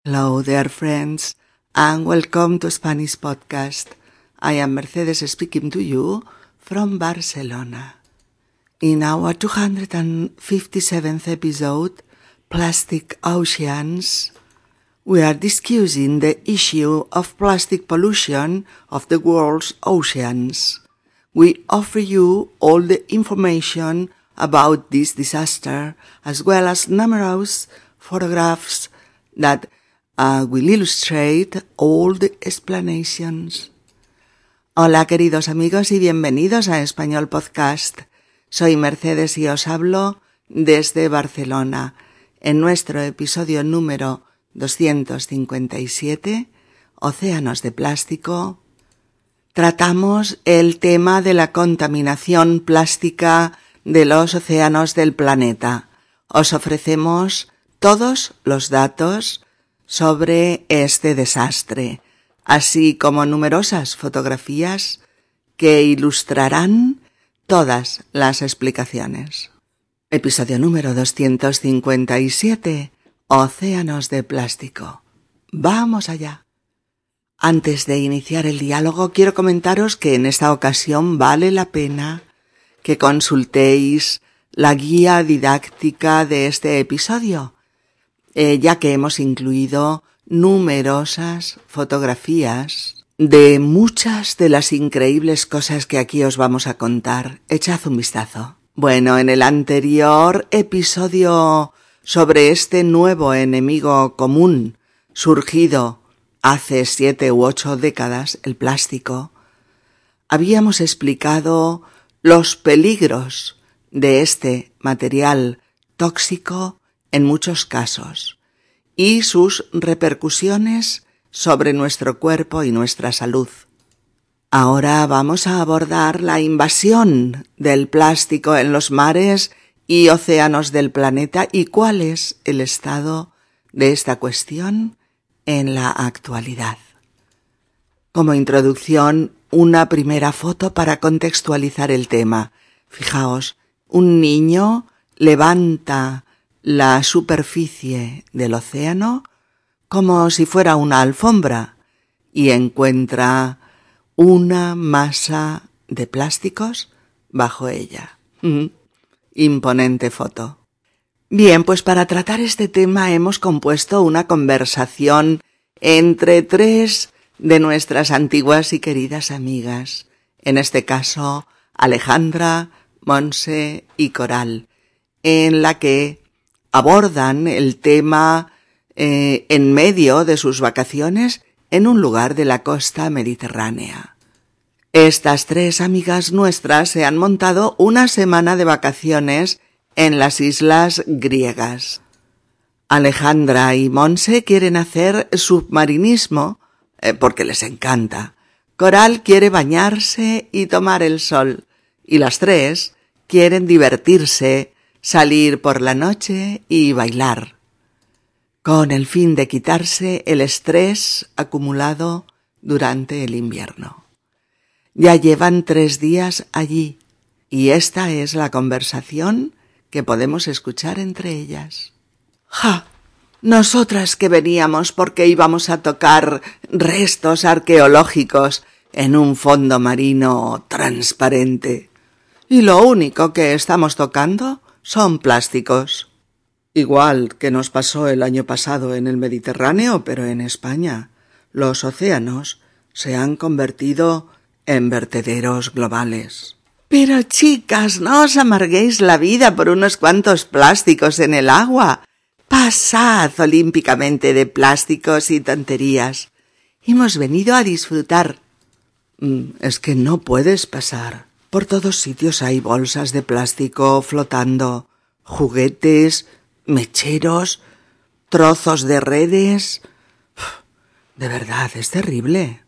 Hello there, friends, and welcome to Spanish Podcast. I am Mercedes speaking to you from Barcelona. In our 257th episode, Plastic Oceans, we are discussing the issue of plastic pollution of the world's oceans. We offer you all the information about this disaster, as well as numerous photographs that uh, will illustrate all the explanations. Hola queridos amigos y bienvenidos a Español Podcast. Soy Mercedes y os hablo desde Barcelona en nuestro episodio número 257, Océanos de Plástico. Tratamos el tema de la contaminación plástica de los océanos del planeta. Os ofrecemos todos los datos sobre este desastre, así como numerosas fotografías que ilustrarán todas las explicaciones. Episodio número 257. Océanos de plástico. Vamos allá. Antes de iniciar el diálogo, quiero comentaros que en esta ocasión vale la pena que consultéis la guía didáctica de este episodio, eh, ya que hemos incluido numerosas fotografías de muchas de las increíbles cosas que aquí os vamos a contar. Echad un vistazo. Bueno, en el anterior episodio sobre este nuevo enemigo común surgido hace siete u ocho décadas, el plástico, habíamos explicado los peligros de este material tóxico en muchos casos y sus repercusiones sobre nuestro cuerpo y nuestra salud. Ahora vamos a abordar la invasión del plástico en los mares y océanos del planeta y cuál es el estado de esta cuestión en la actualidad. Como introducción, una primera foto para contextualizar el tema. Fijaos, un niño levanta la superficie del océano como si fuera una alfombra y encuentra una masa de plásticos bajo ella. Imponente foto. Bien, pues para tratar este tema hemos compuesto una conversación entre tres de nuestras antiguas y queridas amigas, en este caso Alejandra, Monse y Coral, en la que abordan el tema eh, en medio de sus vacaciones en un lugar de la costa mediterránea. Estas tres amigas nuestras se han montado una semana de vacaciones en las islas griegas. Alejandra y Monse quieren hacer submarinismo eh, porque les encanta. Coral quiere bañarse y tomar el sol. Y las tres quieren divertirse, salir por la noche y bailar. Con el fin de quitarse el estrés acumulado durante el invierno. Ya llevan tres días allí y esta es la conversación que podemos escuchar entre ellas. ¡Ja! Nosotras que veníamos porque íbamos a tocar restos arqueológicos en un fondo marino transparente. Y lo único que estamos tocando son plásticos. Igual que nos pasó el año pasado en el Mediterráneo, pero en España. Los océanos se han convertido en vertederos globales. Pero chicas, no os amarguéis la vida por unos cuantos plásticos en el agua. Pasad olímpicamente de plásticos y tonterías. Hemos venido a disfrutar. Mm, es que no puedes pasar. Por todos sitios hay bolsas de plástico flotando, juguetes, mecheros, trozos de redes. De verdad, es terrible.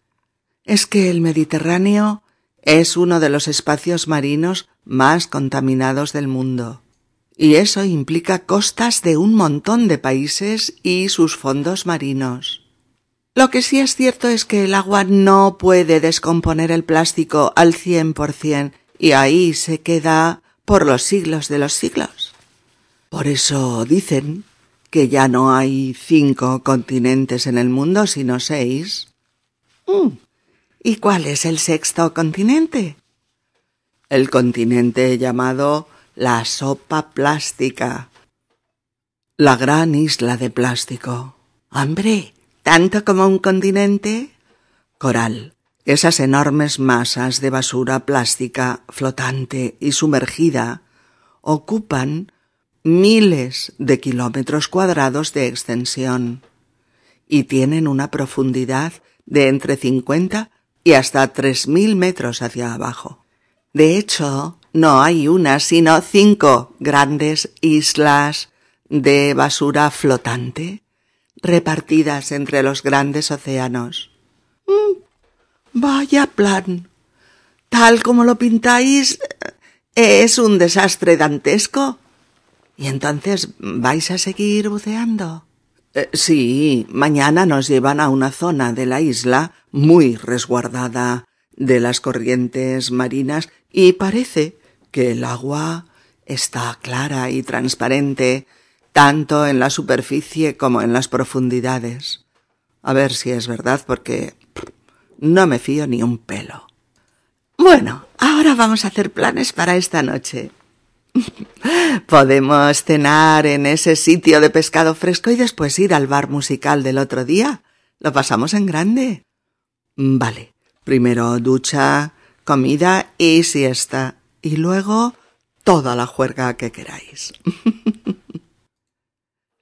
Es que el Mediterráneo es uno de los espacios marinos más contaminados del mundo y eso implica costas de un montón de países y sus fondos marinos. Lo que sí es cierto es que el agua no puede descomponer el plástico al cien por cien y ahí se queda por los siglos de los siglos. Por eso dicen que ya no hay cinco continentes en el mundo, sino seis. Mm. ¿Y cuál es el sexto continente? El continente llamado la sopa plástica. La gran isla de plástico. Hombre, ¿tanto como un continente? Coral. Esas enormes masas de basura plástica flotante y sumergida ocupan miles de kilómetros cuadrados de extensión y tienen una profundidad de entre 50 y hasta 3.000 metros hacia abajo. De hecho, no hay una, sino cinco grandes islas de basura flotante repartidas entre los grandes océanos. Mm, vaya plan. Tal como lo pintáis, es un desastre dantesco. ¿Y entonces vais a seguir buceando? Eh, sí, mañana nos llevan a una zona de la isla muy resguardada de las corrientes marinas y parece que el agua está clara y transparente tanto en la superficie como en las profundidades. A ver si es verdad porque no me fío ni un pelo. Bueno, ahora vamos a hacer planes para esta noche. Podemos cenar en ese sitio de pescado fresco y después ir al bar musical del otro día. Lo pasamos en grande. Vale. Primero ducha, comida y siesta. Y luego toda la juerga que queráis.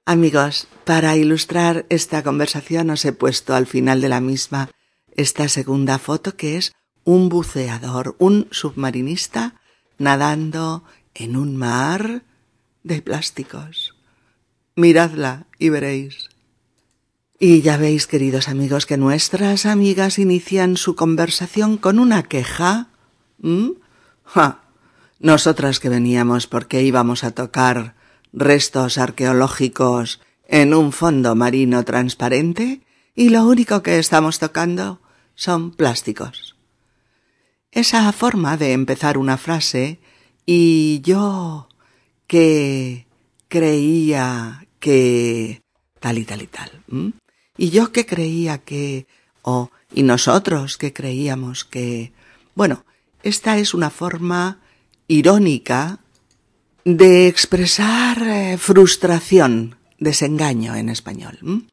Amigos, para ilustrar esta conversación os he puesto al final de la misma esta segunda foto que es un buceador, un submarinista nadando en un mar de plásticos. Miradla y veréis. Y ya veis, queridos amigos, que nuestras amigas inician su conversación con una queja. ¿Mm? ¡Ja! Nosotras que veníamos porque íbamos a tocar restos arqueológicos en un fondo marino transparente y lo único que estamos tocando son plásticos. Esa forma de empezar una frase y yo que creía que tal y tal y tal. Y yo que creía que... o y nosotros que creíamos que... Bueno, esta es una forma irónica de expresar eh, frustración, desengaño en español.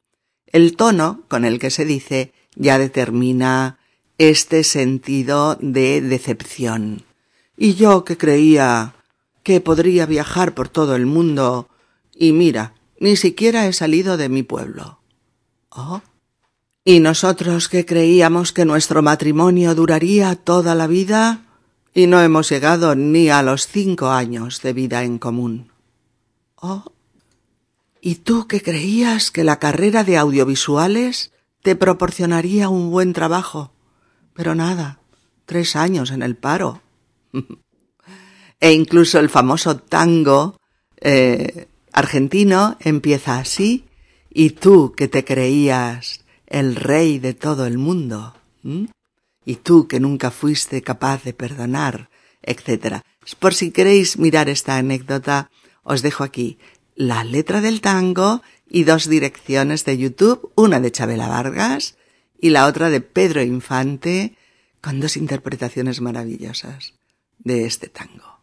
El tono con el que se dice ya determina este sentido de decepción. Y yo que creía que podría viajar por todo el mundo, y mira, ni siquiera he salido de mi pueblo. Oh. Y nosotros que creíamos que nuestro matrimonio duraría toda la vida, y no hemos llegado ni a los cinco años de vida en común. Oh. ¿Y tú que creías que la carrera de audiovisuales te proporcionaría un buen trabajo? Pero nada, tres años en el paro. e incluso el famoso tango eh, argentino empieza así, y tú que te creías el rey de todo el mundo, y tú que nunca fuiste capaz de perdonar, etc. Por si queréis mirar esta anécdota, os dejo aquí la letra del tango y dos direcciones de YouTube, una de Chabela Vargas y la otra de Pedro Infante, con dos interpretaciones maravillosas de este tango.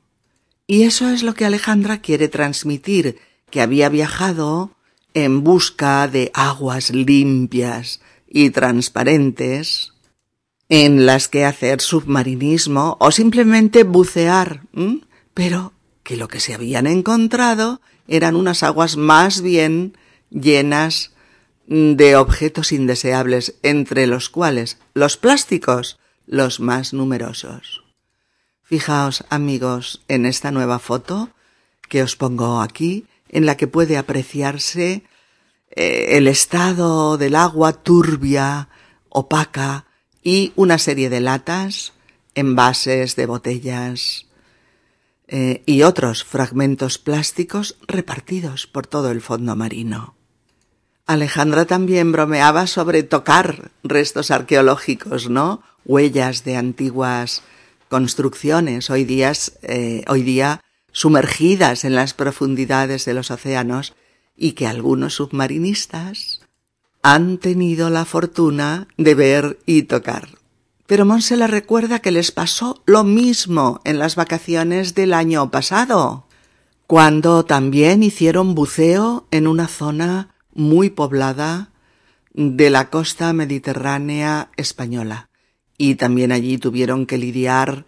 Y eso es lo que Alejandra quiere transmitir, que había viajado en busca de aguas limpias y transparentes en las que hacer submarinismo o simplemente bucear, pero que lo que se habían encontrado eran unas aguas más bien llenas de objetos indeseables, entre los cuales los plásticos los más numerosos. Fijaos, amigos, en esta nueva foto que os pongo aquí, en la que puede apreciarse eh, el estado del agua turbia, opaca, y una serie de latas, envases de botellas eh, y otros fragmentos plásticos repartidos por todo el fondo marino. Alejandra también bromeaba sobre tocar restos arqueológicos, ¿no? Huellas de antiguas construcciones, hoy, eh, hoy día sumergidas en las profundidades de los océanos y que algunos submarinistas han tenido la fortuna de ver y tocar. Pero Monse le recuerda que les pasó lo mismo en las vacaciones del año pasado, cuando también hicieron buceo en una zona muy poblada de la costa mediterránea española. Y también allí tuvieron que lidiar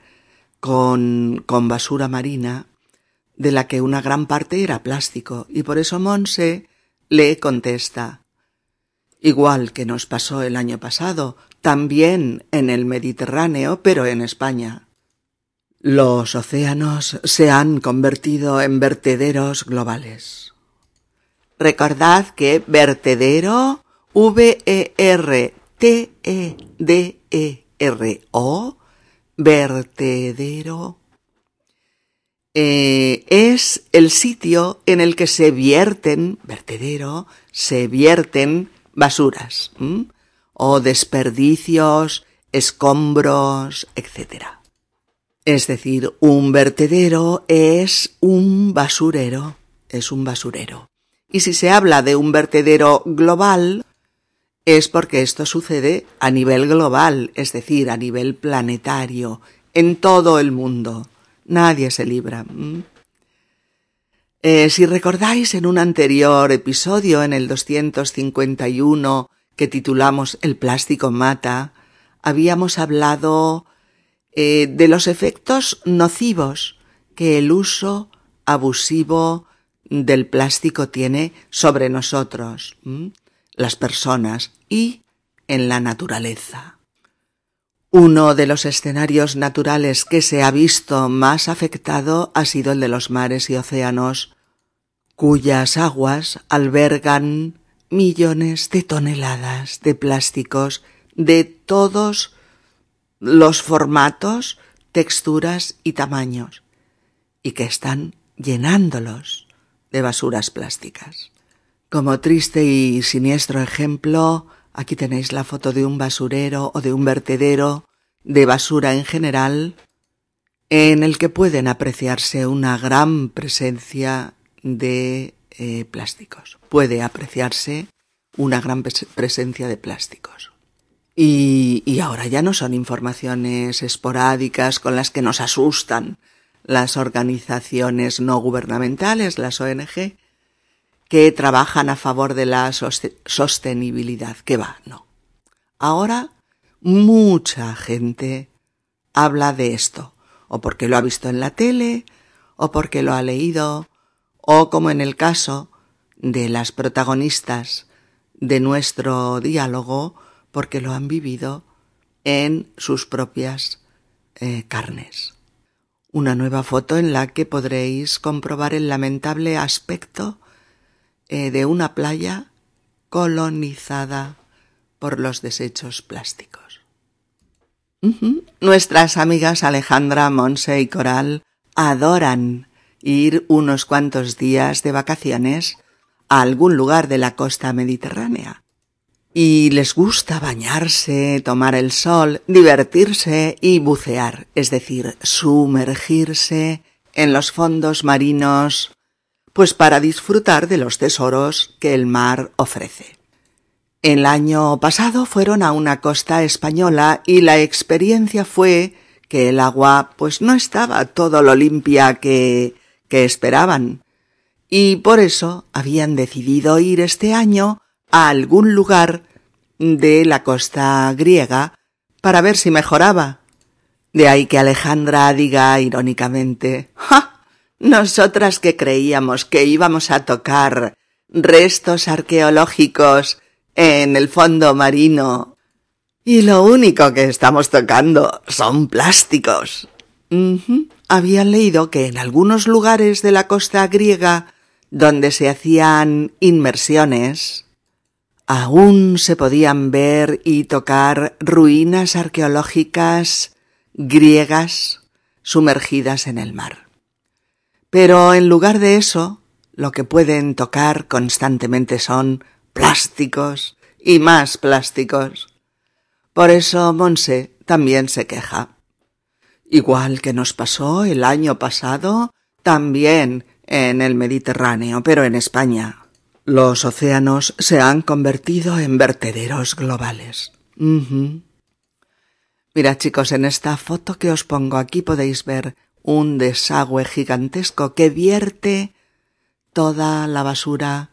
con, con basura marina, de la que una gran parte era plástico, y por eso Monse le contesta Igual que nos pasó el año pasado, también en el Mediterráneo, pero en España. Los océanos se han convertido en vertederos globales. Recordad que vertedero, V-E-R-T-E-D-E-R-O, vertedero, es el sitio en el que se vierten, vertedero, se vierten basuras o desperdicios, escombros, etc. Es decir, un vertedero es un basurero, es un basurero. Y si se habla de un vertedero global, es porque esto sucede a nivel global, es decir, a nivel planetario, en todo el mundo. Nadie se libra. Eh, si recordáis en un anterior episodio, en el 251, que titulamos El plástico mata, habíamos hablado eh, de los efectos nocivos que el uso abusivo del plástico tiene sobre nosotros, las personas y en la naturaleza. Uno de los escenarios naturales que se ha visto más afectado ha sido el de los mares y océanos, cuyas aguas albergan millones de toneladas de plásticos de todos los formatos, texturas y tamaños, y que están llenándolos de basuras plásticas. Como triste y siniestro ejemplo, aquí tenéis la foto de un basurero o de un vertedero de basura en general, en el que pueden apreciarse una gran presencia de eh, plásticos. Puede apreciarse una gran presencia de plásticos. Y, y ahora ya no son informaciones esporádicas con las que nos asustan las organizaciones no gubernamentales, las ONG, que trabajan a favor de la sostenibilidad. ¿Qué va? No. Ahora mucha gente habla de esto, o porque lo ha visto en la tele, o porque lo ha leído, o como en el caso de las protagonistas de nuestro diálogo, porque lo han vivido en sus propias eh, carnes. Una nueva foto en la que podréis comprobar el lamentable aspecto eh, de una playa colonizada por los desechos plásticos. Nuestras amigas Alejandra, Monse y Coral adoran ir unos cuantos días de vacaciones a algún lugar de la costa mediterránea. Y les gusta bañarse, tomar el sol, divertirse y bucear, es decir, sumergirse en los fondos marinos, pues para disfrutar de los tesoros que el mar ofrece. El año pasado fueron a una costa española y la experiencia fue que el agua pues no estaba todo lo limpia que que esperaban, y por eso habían decidido ir este año a algún lugar de la costa griega para ver si mejoraba. De ahí que Alejandra diga irónicamente ¡Ja! Nosotras que creíamos que íbamos a tocar restos arqueológicos en el fondo marino y lo único que estamos tocando son plásticos habían leído que en algunos lugares de la costa griega donde se hacían inmersiones, aún se podían ver y tocar ruinas arqueológicas griegas sumergidas en el mar. Pero en lugar de eso, lo que pueden tocar constantemente son plásticos y más plásticos. Por eso Monse también se queja. Igual que nos pasó el año pasado, también en el Mediterráneo, pero en España. los océanos se han convertido en vertederos globales. Mira chicos, en esta foto que os pongo aquí podéis ver un desagüe gigantesco que vierte toda la basura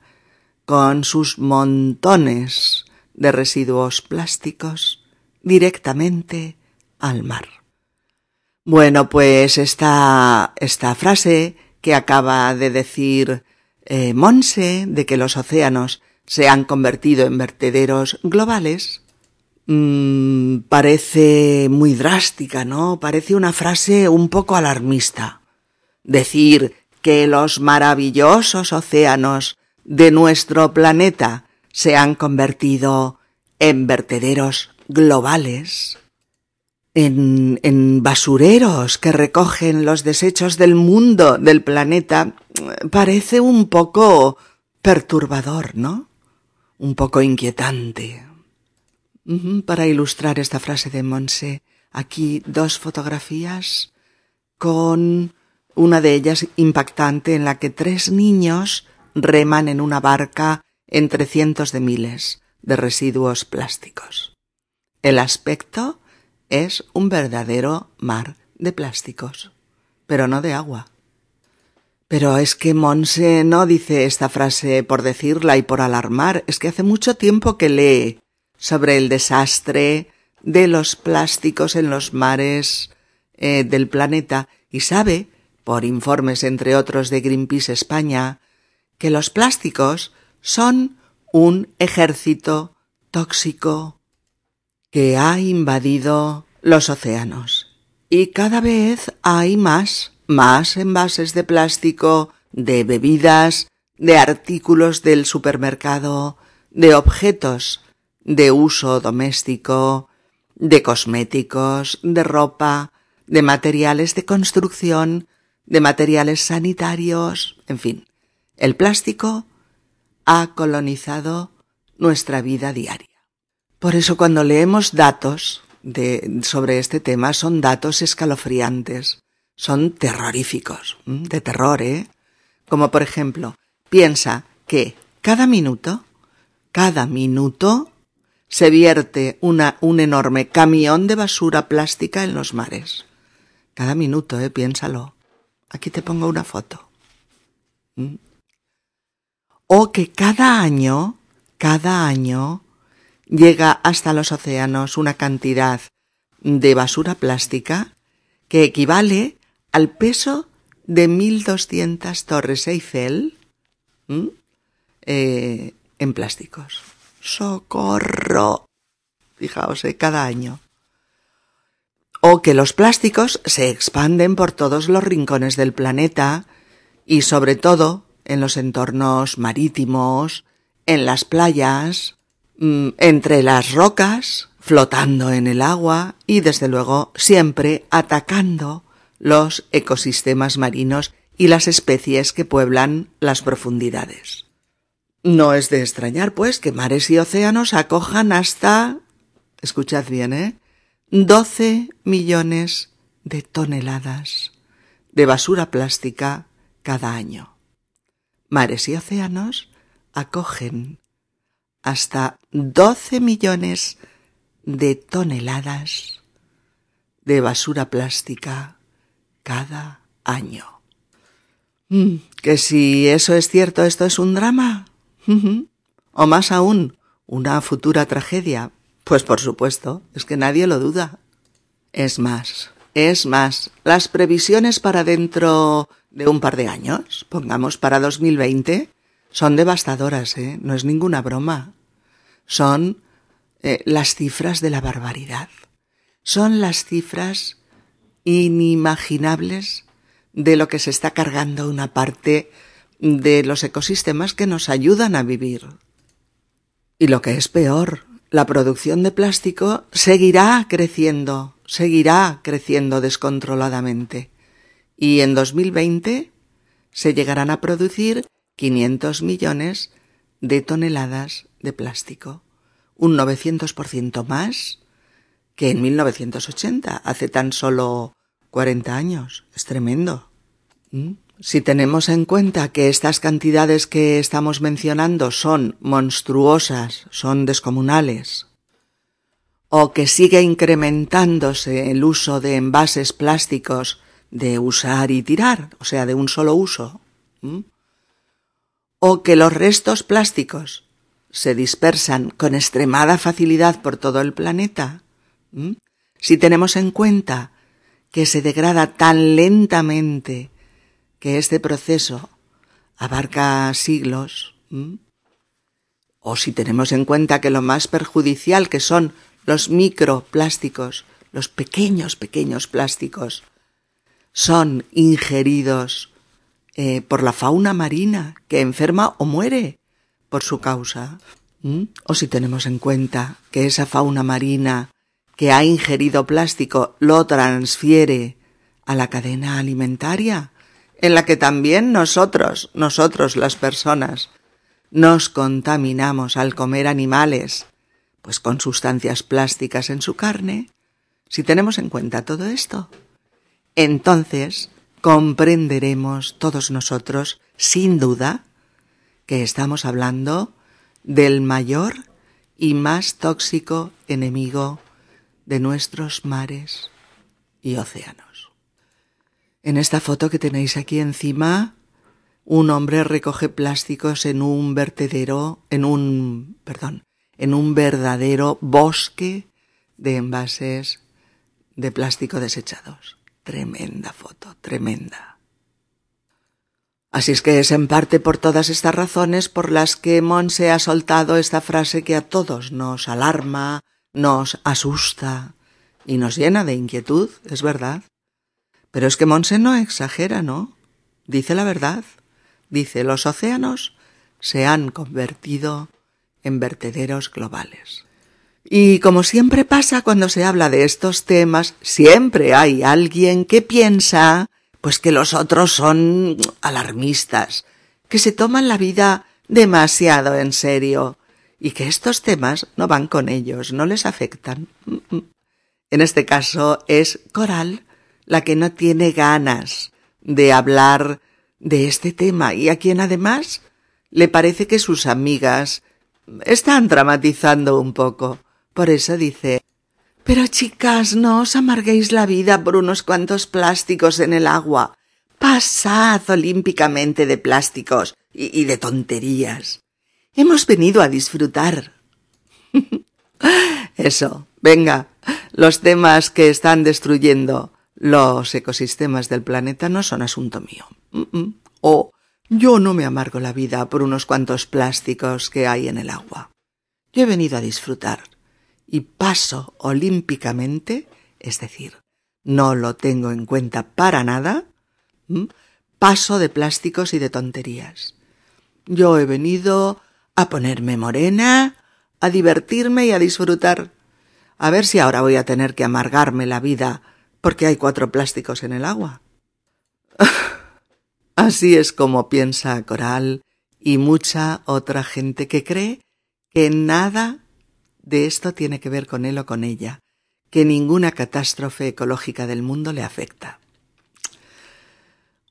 con sus montones de residuos plásticos directamente al mar. Bueno, pues esta, esta frase que acaba de decir eh, Monse de que los océanos se han convertido en vertederos globales, mmm, parece muy drástica, ¿no? Parece una frase un poco alarmista. Decir que los maravillosos océanos de nuestro planeta se han convertido en vertederos globales, en, en basureros que recogen los desechos del mundo, del planeta, parece un poco perturbador, ¿no? Un poco inquietante. Para ilustrar esta frase de Monse, aquí dos fotografías con una de ellas impactante en la que tres niños reman en una barca entre cientos de miles de residuos plásticos. El aspecto es un verdadero mar de plásticos, pero no de agua. Pero es que Monse no dice esta frase por decirla y por alarmar, es que hace mucho tiempo que lee sobre el desastre de los plásticos en los mares eh, del planeta y sabe, por informes entre otros de Greenpeace España, que los plásticos son un ejército tóxico que ha invadido los océanos. Y cada vez hay más más envases de plástico, de bebidas, de artículos del supermercado, de objetos de uso doméstico, de cosméticos, de ropa, de materiales de construcción, de materiales sanitarios, en fin, el plástico ha colonizado nuestra vida diaria. Por eso cuando leemos datos de, sobre este tema son datos escalofriantes son terroríficos, de terror, ¿eh? Como por ejemplo, piensa que cada minuto, cada minuto, se vierte una, un enorme camión de basura plástica en los mares. Cada minuto, ¿eh? Piénsalo. Aquí te pongo una foto. O que cada año, cada año, llega hasta los océanos una cantidad de basura plástica que equivale al peso de 1200 torres Eiffel eh, en plásticos. ¡Socorro! Fijaos, eh, cada año. O que los plásticos se expanden por todos los rincones del planeta y sobre todo en los entornos marítimos, en las playas, mm, entre las rocas, flotando en el agua y desde luego siempre atacando los ecosistemas marinos y las especies que pueblan las profundidades. No es de extrañar, pues, que mares y océanos acojan hasta, escuchad bien, ¿eh? 12 millones de toneladas de basura plástica cada año. Mares y océanos acogen hasta 12 millones de toneladas de basura plástica cada año. Mm, que si eso es cierto, esto es un drama. O más aún, una futura tragedia. Pues por supuesto, es que nadie lo duda. Es más, es más, las previsiones para dentro de un par de años, pongamos para 2020, son devastadoras, ¿eh? No es ninguna broma. Son eh, las cifras de la barbaridad. Son las cifras inimaginables de lo que se está cargando una parte de los ecosistemas que nos ayudan a vivir. Y lo que es peor, la producción de plástico seguirá creciendo, seguirá creciendo descontroladamente. Y en 2020 se llegarán a producir 500 millones de toneladas de plástico, un 900% más que en 1980, hace tan solo 40 años. Es tremendo. ¿Mm? Si tenemos en cuenta que estas cantidades que estamos mencionando son monstruosas, son descomunales, o que sigue incrementándose el uso de envases plásticos de usar y tirar, o sea, de un solo uso, o que los restos plásticos se dispersan con extremada facilidad por todo el planeta, si tenemos en cuenta que se degrada tan lentamente que este proceso abarca siglos, o si tenemos en cuenta que lo más perjudicial que son los microplásticos, los pequeños, pequeños plásticos, son ingeridos eh, por la fauna marina que enferma o muere por su causa. O si tenemos en cuenta que esa fauna marina que ha ingerido plástico lo transfiere a la cadena alimentaria, en la que también nosotros, nosotros las personas, nos contaminamos al comer animales, pues con sustancias plásticas en su carne, si tenemos en cuenta todo esto, entonces comprenderemos todos nosotros, sin duda, que estamos hablando del mayor y más tóxico enemigo de nuestros mares y océanos. En esta foto que tenéis aquí encima, un hombre recoge plásticos en un vertedero, en un, perdón, en un verdadero bosque de envases de plástico desechados. Tremenda foto, tremenda. Así es que es en parte por todas estas razones por las que Monse ha soltado esta frase que a todos nos alarma, nos asusta y nos llena de inquietud, es verdad. Pero es que Monse no exagera, ¿no? Dice la verdad. Dice, los océanos se han convertido en vertederos globales. Y como siempre pasa cuando se habla de estos temas, siempre hay alguien que piensa pues que los otros son alarmistas, que se toman la vida demasiado en serio y que estos temas no van con ellos, no les afectan. En este caso es Coral la que no tiene ganas de hablar de este tema y a quien además le parece que sus amigas están dramatizando un poco. Por eso dice Pero chicas, no os amarguéis la vida por unos cuantos plásticos en el agua. Pasad olímpicamente de plásticos y, y de tonterías. Hemos venido a disfrutar. Eso, venga, los temas que están destruyendo los ecosistemas del planeta no son asunto mío. O yo no me amargo la vida por unos cuantos plásticos que hay en el agua. Yo he venido a disfrutar y paso olímpicamente, es decir, no lo tengo en cuenta para nada, paso de plásticos y de tonterías. Yo he venido a ponerme morena, a divertirme y a disfrutar. A ver si ahora voy a tener que amargarme la vida porque hay cuatro plásticos en el agua. Así es como piensa Coral y mucha otra gente que cree que nada de esto tiene que ver con él o con ella, que ninguna catástrofe ecológica del mundo le afecta.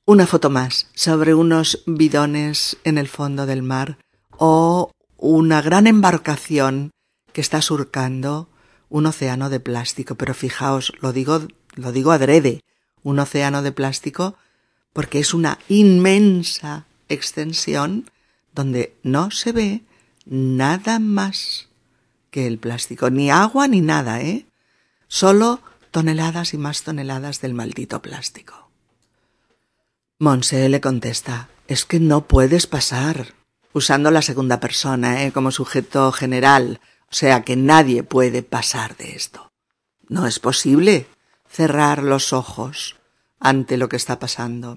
Una foto más sobre unos bidones en el fondo del mar o una gran embarcación que está surcando un océano de plástico, pero fijaos, lo digo, lo digo adrede, un océano de plástico porque es una inmensa extensión donde no se ve nada más que el plástico, ni agua ni nada, ¿eh? Solo toneladas y más toneladas del maldito plástico. Monse le contesta, es que no puedes pasar, usando la segunda persona, ¿eh? como sujeto general, o sea que nadie puede pasar de esto. No es posible cerrar los ojos ante lo que está pasando.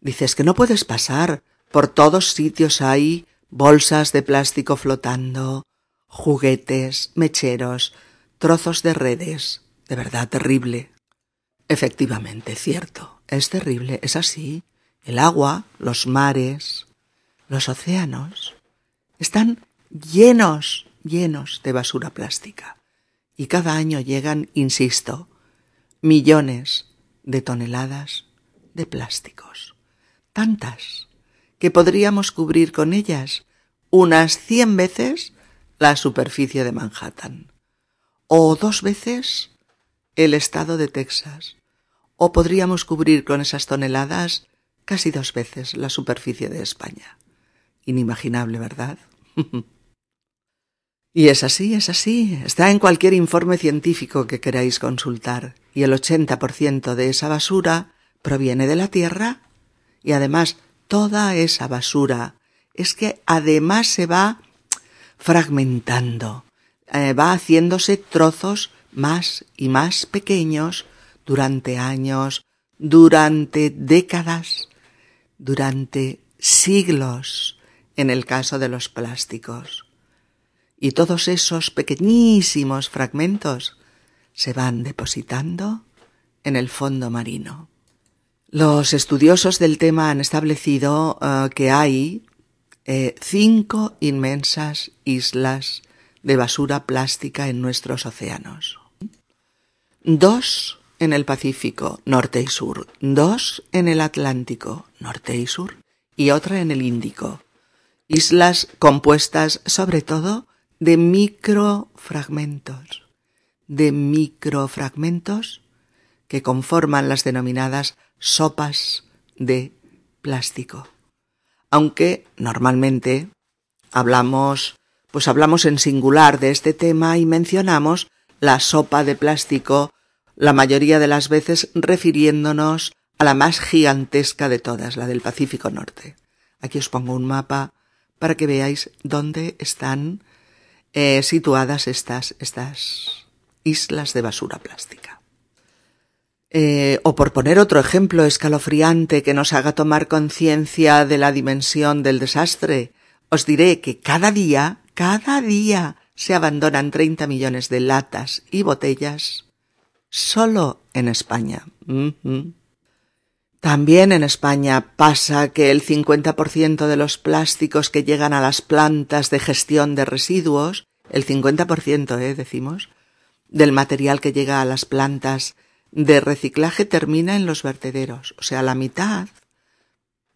Dices que no puedes pasar. Por todos sitios hay bolsas de plástico flotando, juguetes, mecheros, trozos de redes. De verdad terrible. Efectivamente, cierto. Es terrible, es así. El agua, los mares, los océanos están llenos, llenos de basura plástica. Y cada año llegan, insisto, millones de toneladas de plásticos. Tantas que podríamos cubrir con ellas unas cien veces la superficie de Manhattan. O dos veces el estado de Texas. O podríamos cubrir con esas toneladas casi dos veces la superficie de España. Inimaginable, ¿verdad? y es así, es así. Está en cualquier informe científico que queráis consultar. Y el 80% de esa basura proviene de la Tierra. Y además, toda esa basura es que además se va fragmentando, eh, va haciéndose trozos más y más pequeños durante años, durante décadas, durante siglos, en el caso de los plásticos. Y todos esos pequeñísimos fragmentos se van depositando en el fondo marino. Los estudiosos del tema han establecido eh, que hay eh, cinco inmensas islas de basura plástica en nuestros océanos. Dos en el Pacífico, norte y sur, dos en el Atlántico, norte y sur, y otra en el Índico. Islas compuestas sobre todo de microfragmentos, de microfragmentos que conforman las denominadas sopas de plástico. Aunque normalmente hablamos, pues hablamos en singular de este tema y mencionamos la sopa de plástico la mayoría de las veces refiriéndonos a la más gigantesca de todas, la del Pacífico Norte. Aquí os pongo un mapa para que veáis dónde están eh, situadas estas, estas islas de basura plástica. Eh, o por poner otro ejemplo escalofriante que nos haga tomar conciencia de la dimensión del desastre, os diré que cada día, cada día se abandonan 30 millones de latas y botellas solo en España. También en España pasa que el 50% de los plásticos que llegan a las plantas de gestión de residuos, el 50%, eh, decimos, del material que llega a las plantas de reciclaje termina en los vertederos, o sea, la mitad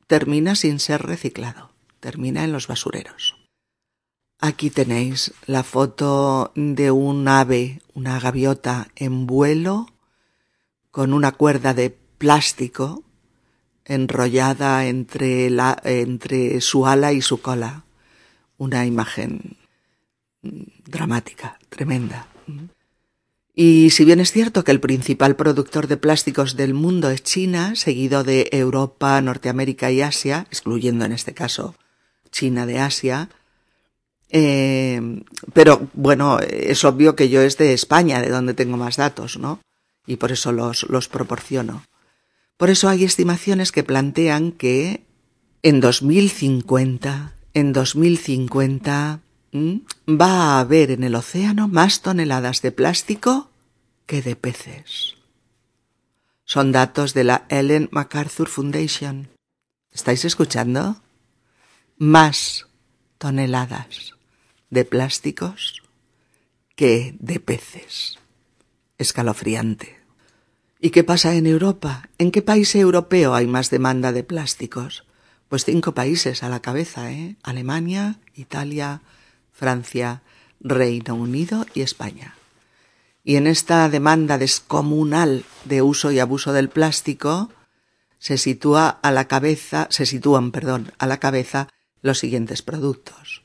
termina sin ser reciclado, termina en los basureros. Aquí tenéis la foto de un ave, una gaviota en vuelo, con una cuerda de plástico enrollada entre, la, entre su ala y su cola. Una imagen dramática, tremenda. Y si bien es cierto que el principal productor de plásticos del mundo es China, seguido de Europa, Norteamérica y Asia, excluyendo en este caso China de Asia, eh, pero bueno, es obvio que yo es de España, de donde tengo más datos, ¿no? Y por eso los, los proporciono. Por eso hay estimaciones que plantean que en 2050, en 2050, va a haber en el océano más toneladas de plástico que de peces. Son datos de la Ellen MacArthur Foundation. ¿Estáis escuchando? Más toneladas de plásticos que de peces. Escalofriante. ¿Y qué pasa en Europa? ¿En qué país europeo hay más demanda de plásticos? Pues cinco países a la cabeza, ¿eh? Alemania, Italia, Francia, Reino Unido y España. Y en esta demanda descomunal de uso y abuso del plástico se sitúa a la cabeza, se sitúan, perdón, a la cabeza los siguientes productos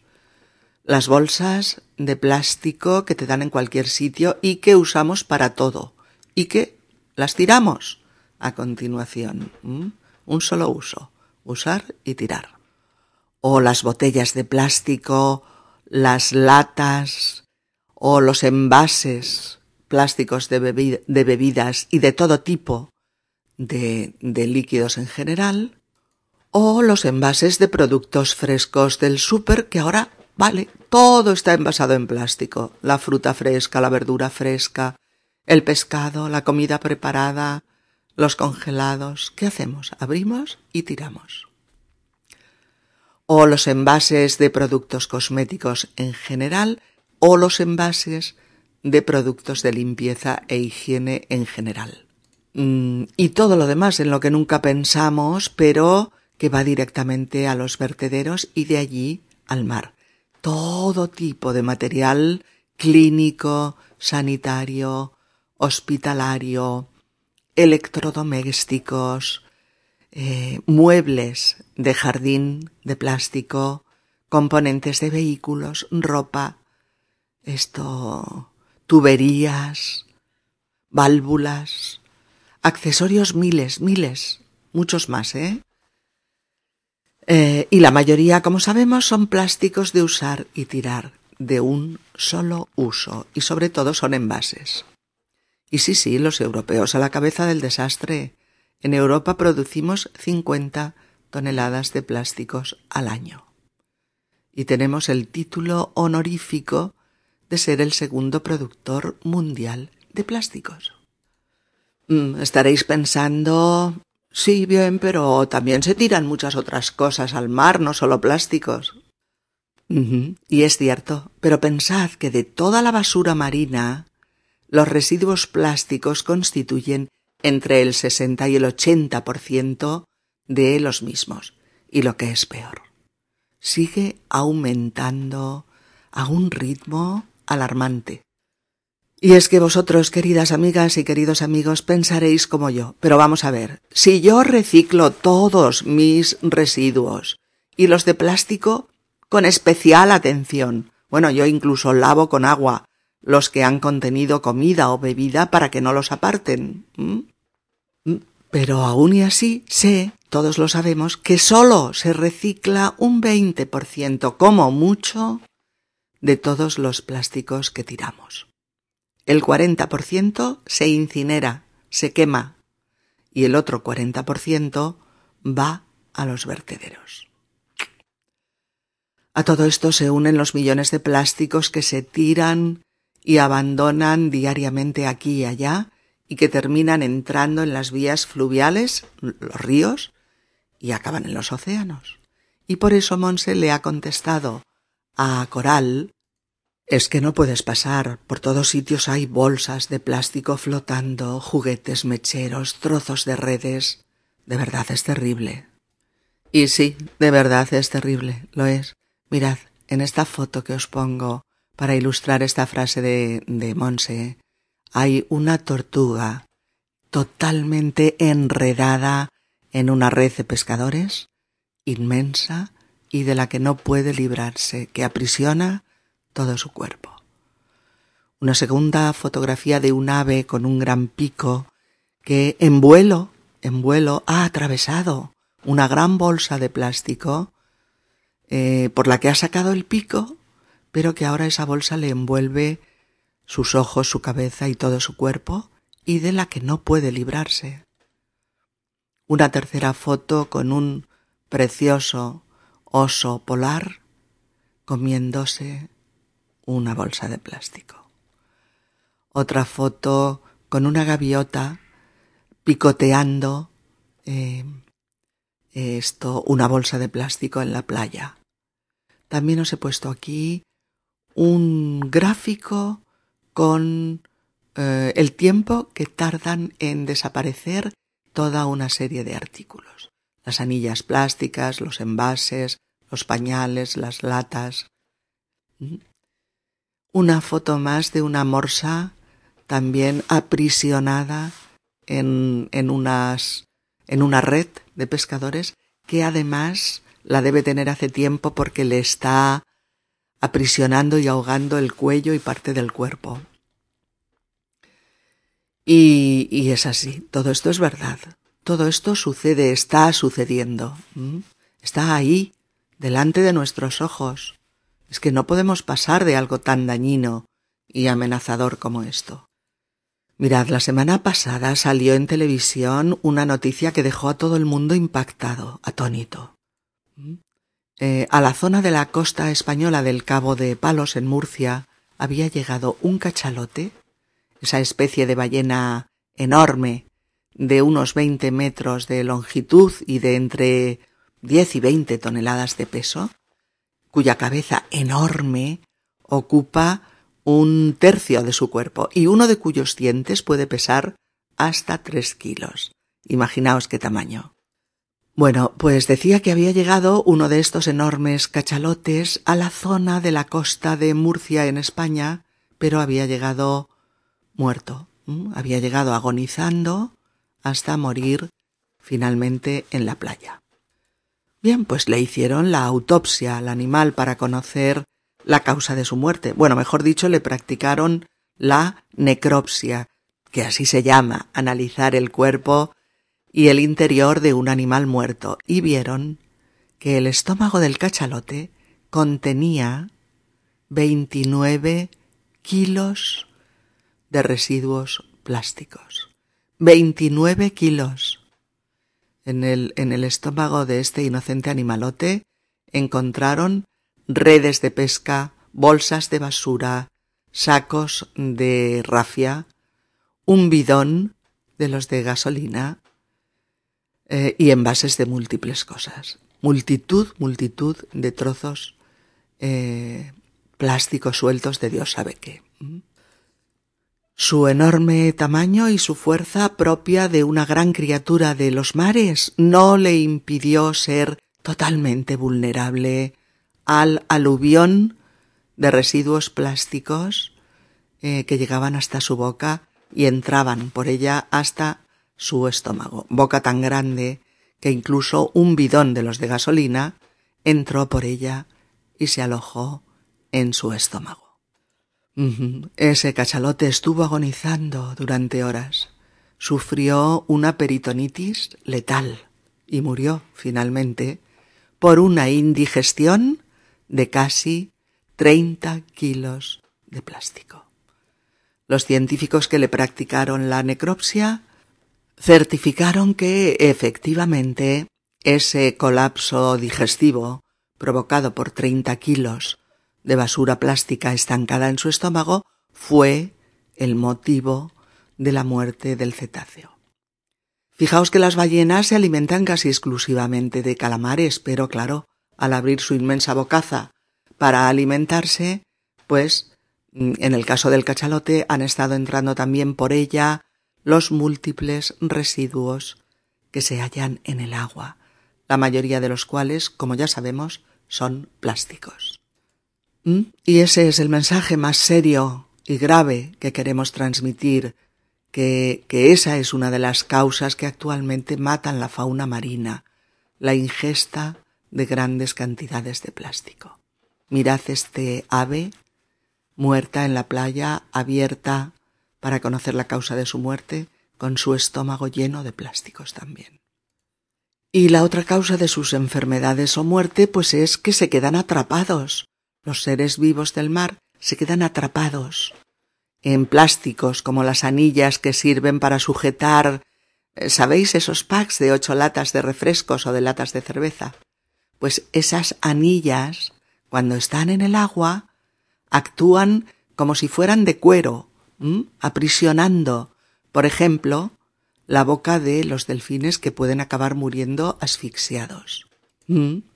las bolsas de plástico que te dan en cualquier sitio y que usamos para todo y que las tiramos a continuación. Un solo uso, usar y tirar. O las botellas de plástico, las latas o los envases plásticos de, bebidas y de todo tipo de, de líquidos en general, o los envases de productos frescos del súper que ahora Vale, todo está envasado en plástico. La fruta fresca, la verdura fresca, el pescado, la comida preparada, los congelados. ¿Qué hacemos? Abrimos y tiramos. O los envases de productos cosméticos en general o los envases de productos de limpieza e higiene en general. mm, y todo lo demás en lo que nunca pensamos, pero que va directamente a los vertederos y de allí al mar. Todo tipo de material clínico, sanitario, hospitalario, electrodomésticos, eh, muebles de jardín de plástico, componentes de vehículos, ropa, esto, tuberías, válvulas, accesorios miles, miles, muchos más, ¿eh? ¿eh? y la mayoría, como sabemos, son plásticos de usar y tirar, de un solo uso, y sobre todo son envases. Y sí, sí, los europeos a la cabeza del desastre. En Europa producimos 50 toneladas de plásticos al año. Y tenemos el título honorífico de ser el segundo productor mundial de plásticos. Mm, estaréis pensando, sí, bien, pero también se tiran muchas otras cosas al mar, no solo plásticos. Y es cierto, pero pensad que de toda la basura marina, los residuos plásticos constituyen entre el 60 y el 80% de los mismos. Y lo que es peor, sigue aumentando a un ritmo alarmante. Y es que vosotros, queridas amigas y queridos amigos, pensaréis como yo. Pero vamos a ver, si yo reciclo todos mis residuos y los de plástico con especial atención, bueno, yo incluso lavo con agua los que han contenido comida o bebida para que no los aparten. Pero aún y así sé, todos lo sabemos, que sólo se recicla un 20% como mucho de todos los plásticos que tiramos. El 40% se incinera, se quema, y el otro 40% va a los vertederos. A todo esto se unen los millones de plásticos que se tiran y abandonan diariamente aquí y allá y que terminan entrando en las vías fluviales, los ríos, y acaban en los océanos. Y por eso Monse le ha contestado a Coral es que no puedes pasar. Por todos sitios hay bolsas de plástico flotando, juguetes mecheros, trozos de redes. De verdad es terrible. Y sí, de verdad es terrible, lo es. Mirad, en esta foto que os pongo para ilustrar esta frase de, de Monse, hay una tortuga totalmente enredada en una red de pescadores, inmensa y de la que no puede librarse, que aprisiona todo su cuerpo. Una segunda fotografía de un ave con un gran pico que en vuelo, en vuelo, ha atravesado una gran bolsa de plástico eh, por la que ha sacado el pico pero que ahora esa bolsa le envuelve sus ojos, su cabeza y todo su cuerpo, y de la que no puede librarse. Una tercera foto con un precioso oso polar comiéndose una bolsa de plástico. Otra foto con una gaviota picoteando eh, esto, una bolsa de plástico en la playa. También os he puesto aquí un gráfico con eh, el tiempo que tardan en desaparecer toda una serie de artículos. Las anillas plásticas, los envases, los pañales, las latas. ¿Mm? Una foto más de una morsa también aprisionada en, en, unas, en una red de pescadores que además la debe tener hace tiempo porque le está aprisionando y ahogando el cuello y parte del cuerpo. Y, y es así, todo esto es verdad, todo esto sucede, está sucediendo, está ahí, delante de nuestros ojos. Es que no podemos pasar de algo tan dañino y amenazador como esto. Mirad, la semana pasada salió en televisión una noticia que dejó a todo el mundo impactado, atónito. Eh, a la zona de la costa española del Cabo de Palos en Murcia había llegado un cachalote, esa especie de ballena enorme de unos veinte metros de longitud y de entre diez y veinte toneladas de peso, cuya cabeza enorme ocupa un tercio de su cuerpo y uno de cuyos dientes puede pesar hasta tres kilos. Imaginaos qué tamaño. Bueno, pues decía que había llegado uno de estos enormes cachalotes a la zona de la costa de Murcia en España, pero había llegado muerto, había llegado agonizando hasta morir finalmente en la playa. Bien, pues le hicieron la autopsia al animal para conocer la causa de su muerte. Bueno, mejor dicho, le practicaron la necropsia, que así se llama, analizar el cuerpo y el interior de un animal muerto y vieron que el estómago del cachalote contenía 29 kilos de residuos plásticos. 29 kilos. En el, en el estómago de este inocente animalote encontraron redes de pesca, bolsas de basura, sacos de rafia, un bidón de los de gasolina, eh, y envases de múltiples cosas. Multitud, multitud de trozos eh, plásticos sueltos de Dios sabe qué. Su enorme tamaño y su fuerza propia de una gran criatura de los mares no le impidió ser totalmente vulnerable al aluvión de residuos plásticos eh, que llegaban hasta su boca y entraban por ella hasta su estómago, boca tan grande que incluso un bidón de los de gasolina entró por ella y se alojó en su estómago. Ese cachalote estuvo agonizando durante horas. Sufrió una peritonitis letal y murió finalmente por una indigestión de casi 30 kilos de plástico. Los científicos que le practicaron la necropsia certificaron que efectivamente ese colapso digestivo provocado por 30 kilos de basura plástica estancada en su estómago fue el motivo de la muerte del cetáceo. Fijaos que las ballenas se alimentan casi exclusivamente de calamares, pero claro, al abrir su inmensa bocaza para alimentarse, pues en el caso del cachalote han estado entrando también por ella los múltiples residuos que se hallan en el agua, la mayoría de los cuales, como ya sabemos, son plásticos. ¿Mm? Y ese es el mensaje más serio y grave que queremos transmitir, que, que esa es una de las causas que actualmente matan la fauna marina, la ingesta de grandes cantidades de plástico. Mirad este ave muerta en la playa, abierta para conocer la causa de su muerte, con su estómago lleno de plásticos también. Y la otra causa de sus enfermedades o muerte, pues es que se quedan atrapados. Los seres vivos del mar se quedan atrapados en plásticos como las anillas que sirven para sujetar eh, ¿Sabéis esos packs de ocho latas de refrescos o de latas de cerveza? Pues esas anillas, cuando están en el agua, actúan como si fueran de cuero aprisionando, por ejemplo, la boca de los delfines que pueden acabar muriendo asfixiados.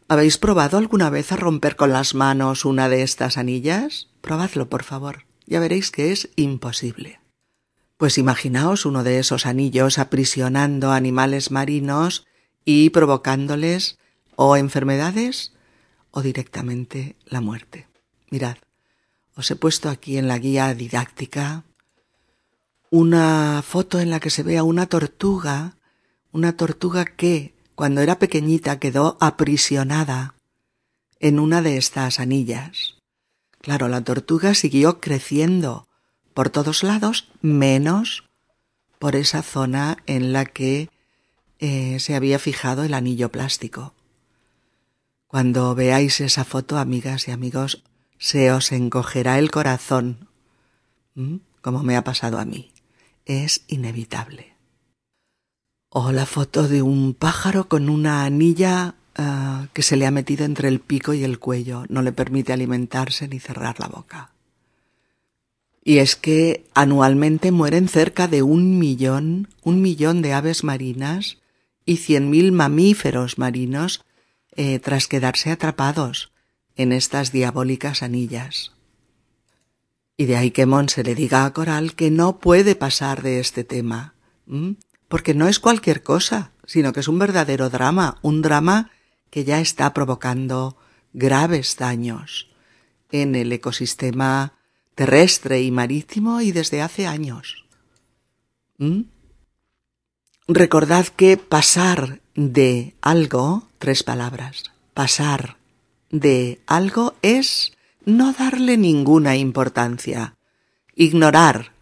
¿Habéis probado alguna vez a romper con las manos una de estas anillas? Probadlo, por favor. Ya veréis que es imposible. Pues imaginaos uno de esos anillos aprisionando animales marinos y provocándoles o enfermedades o directamente la muerte. Mirad, os he puesto aquí en la guía didáctica una foto en la que se ve una tortuga, una tortuga que, cuando era pequeñita, quedó aprisionada en una de estas anillas. Claro, la tortuga siguió creciendo por todos lados, menos por esa zona en la que eh, se había fijado el anillo plástico. Cuando veáis esa foto, amigas y amigos, se os encogerá el corazón, como me ha pasado a mí es inevitable. O la foto de un pájaro con una anilla ah, que se le ha metido entre el pico y el cuello, no le permite alimentarse ni cerrar la boca. Y es que anualmente mueren cerca de un millón, un millón de aves marinas y cien mil mamíferos marinos eh, tras quedarse atrapados en estas diabólicas anillas. Y de ahí que Mon se le diga a Coral que no puede pasar de este tema, porque no es cualquier cosa, sino que es un verdadero drama, un drama que ya está provocando graves daños en el ecosistema terrestre y marítimo y desde hace años. Recordad que pasar de algo, tres palabras, pasar de algo es no darle ninguna importancia, ignorar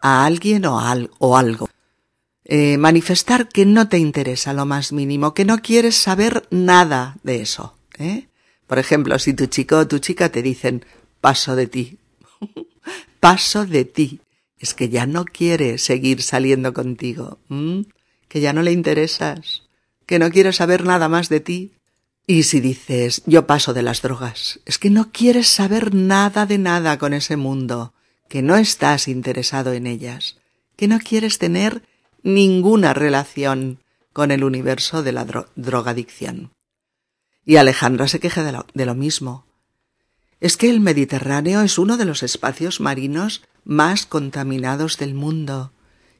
a alguien o, o algo, eh, manifestar que no te interesa lo más mínimo, que no quieres saber nada de eso. ¿eh? Por ejemplo, si tu chico o tu chica te dicen paso de ti, paso de ti, es que ya no quiere seguir saliendo contigo, que ya no le interesas, que no quiere saber nada más de ti. Y si dices yo paso de las drogas, es que no quieres saber nada de nada con ese mundo, que no estás interesado en ellas, que no quieres tener ninguna relación con el universo de la drogadicción. Y Alejandra se queja de lo, de lo mismo. Es que el Mediterráneo es uno de los espacios marinos más contaminados del mundo,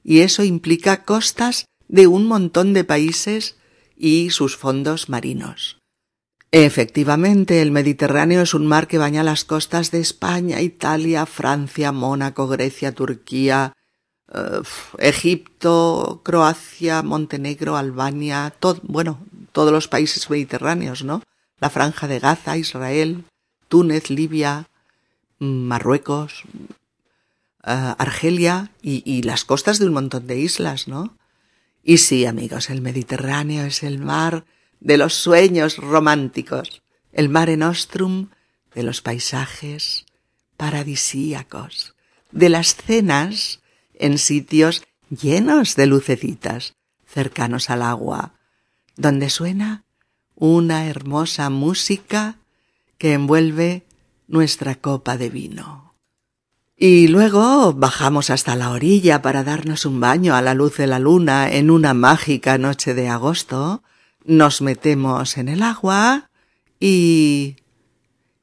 y eso implica costas de un montón de países y sus fondos marinos. Efectivamente, el Mediterráneo es un mar que baña las costas de España, Italia, Francia, Mónaco, Grecia, Turquía, eh, Egipto, Croacia, Montenegro, Albania, bueno, todos los países mediterráneos, ¿no? La franja de Gaza, Israel, Túnez, Libia, Marruecos, eh, Argelia y, y las costas de un montón de islas, ¿no? Y sí, amigos, el Mediterráneo es el mar de los sueños románticos, el mare nostrum de los paisajes paradisíacos, de las cenas en sitios llenos de lucecitas, cercanos al agua, donde suena una hermosa música que envuelve nuestra copa de vino. Y luego bajamos hasta la orilla para darnos un baño a la luz de la luna en una mágica noche de agosto, nos metemos en el agua y...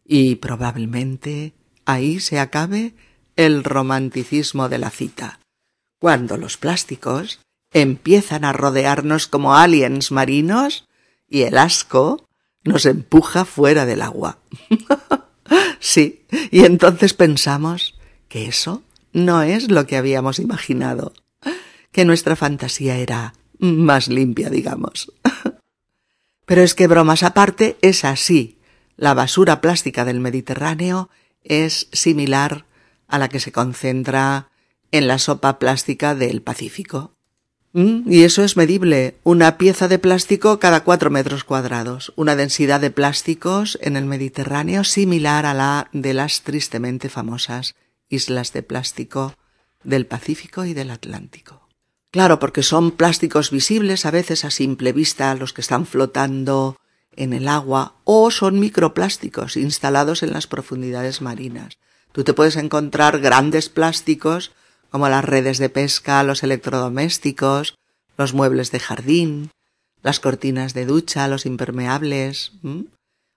y probablemente ahí se acabe el romanticismo de la cita, cuando los plásticos empiezan a rodearnos como aliens marinos y el asco nos empuja fuera del agua. sí, y entonces pensamos que eso no es lo que habíamos imaginado, que nuestra fantasía era más limpia, digamos. Pero es que bromas aparte es así. La basura plástica del Mediterráneo es similar a la que se concentra en la sopa plástica del Pacífico. Mm, y eso es medible. Una pieza de plástico cada cuatro metros cuadrados. Una densidad de plásticos en el Mediterráneo similar a la de las tristemente famosas islas de plástico del Pacífico y del Atlántico. Claro, porque son plásticos visibles a veces a simple vista los que están flotando en el agua o son microplásticos instalados en las profundidades marinas. Tú te puedes encontrar grandes plásticos como las redes de pesca, los electrodomésticos, los muebles de jardín, las cortinas de ducha, los impermeables,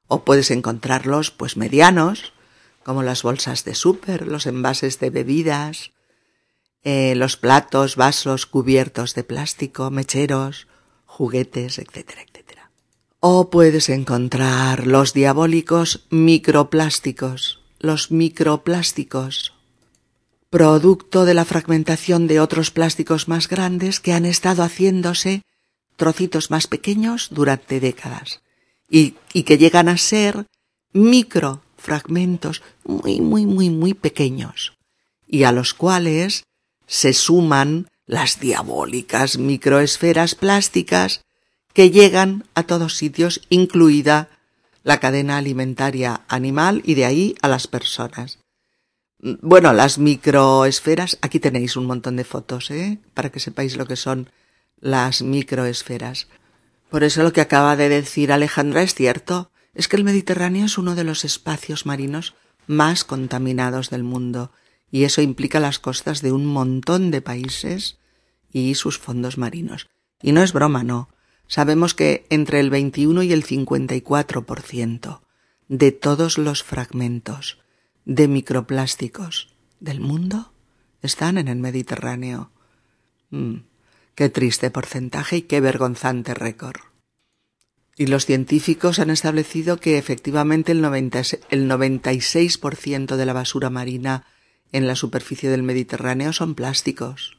o puedes encontrarlos pues medianos, como las bolsas de súper, los envases de bebidas, eh, los platos, vasos cubiertos de plástico, mecheros, juguetes, etcétera, etcétera. O puedes encontrar los diabólicos microplásticos, los microplásticos, producto de la fragmentación de otros plásticos más grandes que han estado haciéndose trocitos más pequeños durante décadas. Y, y que llegan a ser microfragmentos muy, muy, muy, muy pequeños. Y a los cuales se suman las diabólicas microesferas plásticas que llegan a todos sitios, incluida la cadena alimentaria animal y de ahí a las personas. Bueno, las microesferas, aquí tenéis un montón de fotos, ¿eh? Para que sepáis lo que son las microesferas. Por eso lo que acaba de decir Alejandra es cierto, es que el Mediterráneo es uno de los espacios marinos más contaminados del mundo y eso implica las costas de un montón de países y sus fondos marinos. Y no es broma, no. Sabemos que entre el 21 y el 54% de todos los fragmentos de microplásticos del mundo están en el Mediterráneo. Mm. Qué triste porcentaje y qué vergonzante récord. Y los científicos han establecido que efectivamente el, 96% de la basura marina en la superficie del Mediterráneo son plásticos.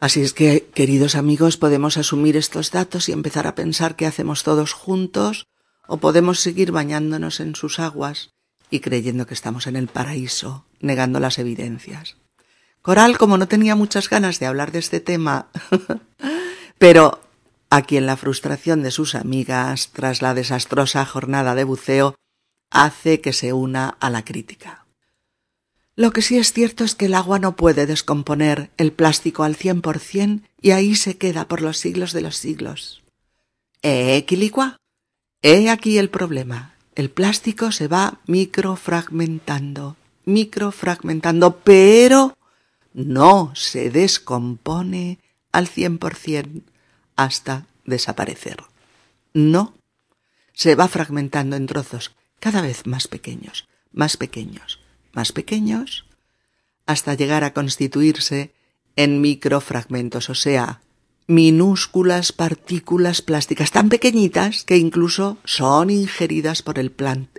Así es que, queridos amigos, podemos asumir estos datos y empezar a pensar qué hacemos todos juntos o podemos seguir bañándonos en sus aguas y creyendo que estamos en el paraíso, negando las evidencias. Coral, como no tenía muchas ganas de hablar de este tema, pero a quien la frustración de sus amigas tras la desastrosa jornada de buceo hace que se una a la crítica. Lo que sí es cierto es que el agua no puede descomponer el plástico al cien por cien y ahí se queda por los siglos de los siglos. ¿Eh, Quilicua? He aquí el problema. El plástico se va microfragmentando, microfragmentando, pero no se descompone al cien por cien hasta desaparecer. No, se va fragmentando en trozos cada vez más pequeños, más pequeños, más pequeños, hasta llegar a constituirse en microfragmentos, o sea, minúsculas partículas plásticas tan pequeñitas que incluso son ingeridas por el,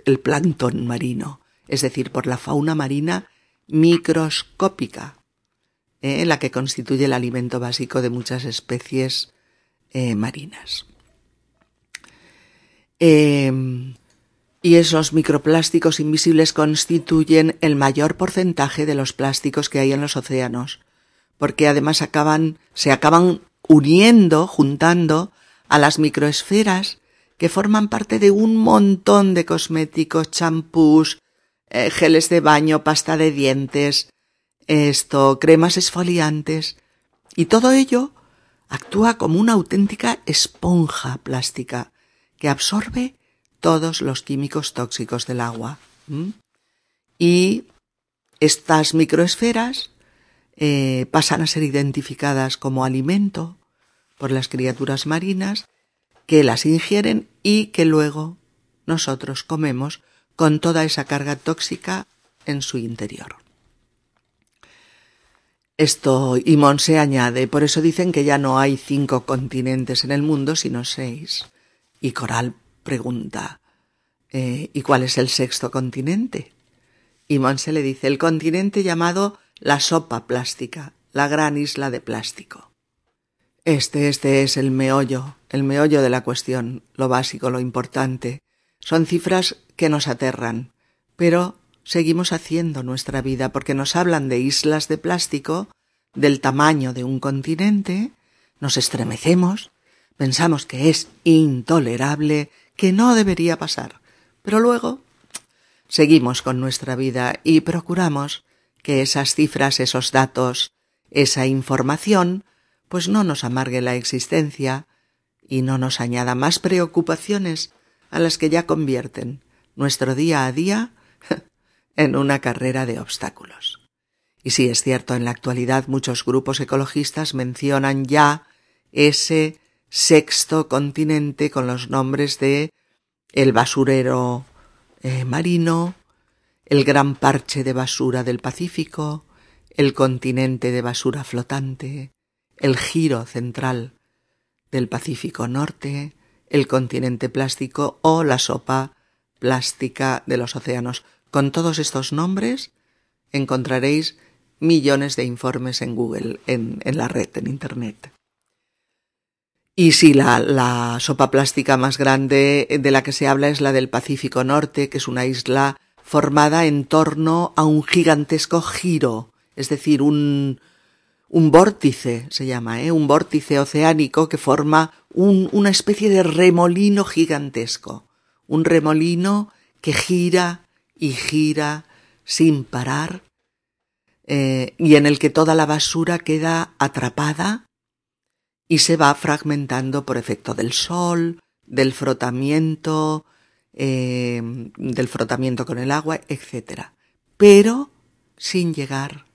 el plancton marino, es decir, por la fauna marina microscópica, eh, la que constituye el alimento básico de muchas especies eh, marinas. Em, y esos microplásticos invisibles constituyen el mayor porcentaje de los plásticos que hay en los océanos, porque además acaban, se acaban uniendo, juntando a las microesferas que forman parte de un montón de cosméticos, champús, eh, geles de baño, pasta de dientes, esto, cremas esfoliantes, y todo ello actúa como una auténtica esponja plástica que absorbe todos los químicos tóxicos del agua. Y estas microesferas eh, pasan a ser identificadas como alimento por las criaturas marinas que las ingieren y que luego nosotros comemos con toda esa carga tóxica en su interior. Esto, y se añade, por eso dicen que ya no hay cinco continentes en el mundo, sino seis. Y Coral pregunta, eh, ¿y cuál es el sexto continente? Y Monse le dice, el continente llamado la sopa plástica, la gran isla de plástico. Este, este es el meollo, el meollo de la cuestión, lo básico, lo importante. Son cifras que nos aterran, pero seguimos haciendo nuestra vida porque nos hablan de islas de plástico del tamaño de un continente, nos estremecemos, pensamos que es intolerable, que no debería pasar, pero luego seguimos con nuestra vida y procuramos que esas cifras, esos datos, esa información, pues no nos amargue la existencia y no nos añada más preocupaciones a las que ya convierten nuestro día a día en una carrera de obstáculos. Y sí es cierto, en la actualidad muchos grupos ecologistas mencionan ya ese sexto continente con los nombres de el basurero eh, marino, el gran parche de basura del Pacífico, el continente de basura flotante, el giro central del Pacífico Norte, el continente plástico o la sopa plástica de los océanos. Con todos estos nombres encontraréis millones de informes en Google, en, la red, en Internet. Y sí, la, la, sopa plástica más grande de la que se habla es la del Pacífico Norte, que es una isla formada en torno a un gigantesco giro, es decir, un, un vórtice, se llama, ¿eh? un vórtice oceánico que forma un, una especie de remolino gigantesco, un remolino que gira y gira sin parar eh, y en el que toda la basura queda atrapada y se va fragmentando por efecto del sol, del frotamiento, eh, del frotamiento con el agua, etc. Pero sin llegar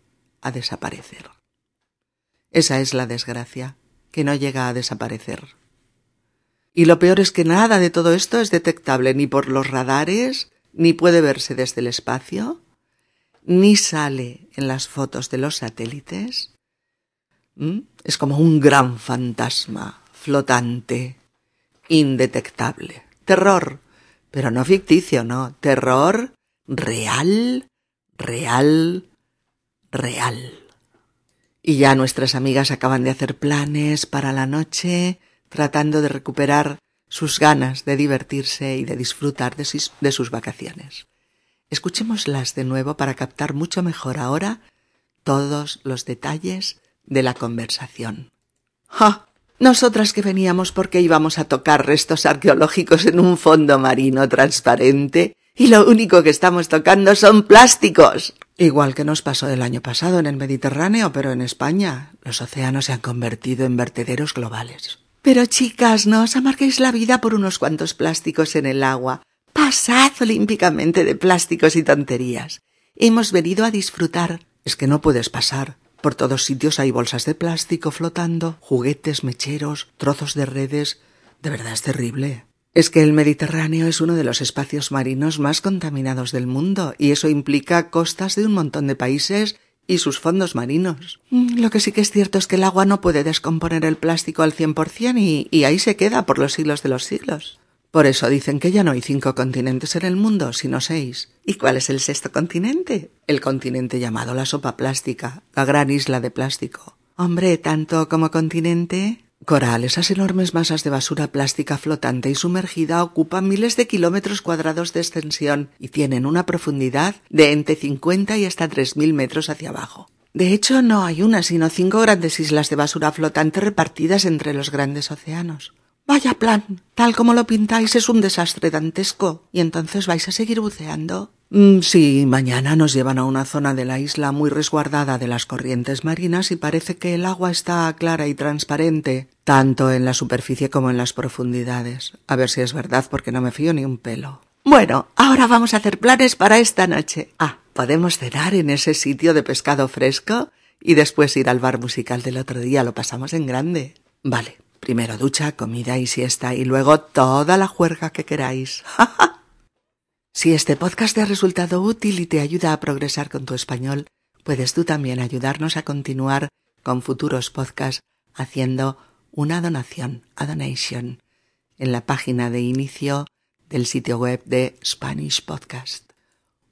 a desaparecer. Esa es la desgracia, que no llega a desaparecer. Y lo peor es que nada de todo esto es detectable ni por los radares, ni puede verse desde el espacio, ni sale en las fotos de los satélites, Es como un gran fantasma, flotante, indetectable. Terror, pero no ficticio, no. Terror real, real, real. Y ya nuestras amigas acaban de hacer planes para la noche, tratando de recuperar sus ganas de divertirse y de disfrutar de sus, de sus vacaciones. Escuchémoslas de nuevo para captar mucho mejor ahora todos los detalles de la conversación. ¡Ja! Nosotras que veníamos porque íbamos a tocar restos arqueológicos en un fondo marino transparente y lo único que estamos tocando son plásticos. Igual que nos pasó el año pasado en el Mediterráneo, pero en España los océanos se han convertido en vertederos globales. Pero chicas, no os amarguéis la vida por unos cuantos plásticos en el agua. Pasad olímpicamente de plásticos y tonterías. Hemos venido a disfrutar. Es que no puedes pasar. Por todos sitios hay bolsas de plástico flotando, juguetes, mecheros, trozos de redes. De verdad es terrible. Es que el Mediterráneo es uno de los espacios marinos más contaminados del mundo y eso implica costas de un montón de países y sus fondos marinos. Mm, lo que sí que es cierto es que el agua no puede descomponer el plástico al cien por cien y ahí se queda por los siglos de los siglos. Por eso dicen que ya no hay cinco continentes en el mundo, sino seis. ¿Y cuál es el sexto continente? El continente llamado la sopa plástica, la gran isla de plástico. Hombre, tanto como continente. Coral, esas enormes masas de basura plástica flotante y sumergida ocupan miles de kilómetros cuadrados de extensión y tienen una profundidad de entre 50 y hasta 3.000 metros hacia abajo. De hecho, no hay una, sino cinco grandes islas de basura flotante repartidas entre los grandes océanos. Vaya plan, tal como lo pintáis es un desastre dantesco. ¿Y entonces vais a seguir buceando? Mm, sí, mañana nos llevan a una zona de la isla muy resguardada de las corrientes marinas y parece que el agua está clara y transparente, tanto en la superficie como en las profundidades. A ver si es verdad porque no me fío ni un pelo. Bueno, ahora vamos a hacer planes para esta noche. Ah, podemos cenar en ese sitio de pescado fresco y después ir al bar musical del otro día. Lo pasamos en grande. Vale, Primero ducha, comida y siesta y luego toda la juerga que queráis. si este podcast te ha resultado útil y te ayuda a progresar con tu español, puedes tú también ayudarnos a continuar con futuros podcasts haciendo una donación, a donation, en la página de inicio del sitio web de Spanish Podcast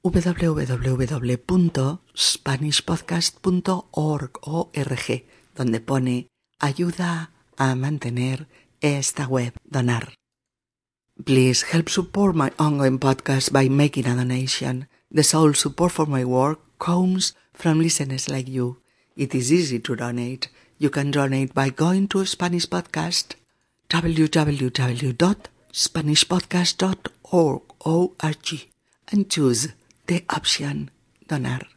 www.spanishpodcast.org donde pone ayuda a mantener esta web donar. Please help support my ongoing podcast by making a donation. The sole support for my work comes from listeners like you. It is easy to donate. You can donate by going to Spanish Podcast, www.spanishpodcast.org and choose the option Donar.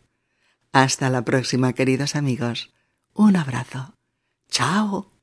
Hasta la próxima, queridos amigos. Un abrazo. Chao.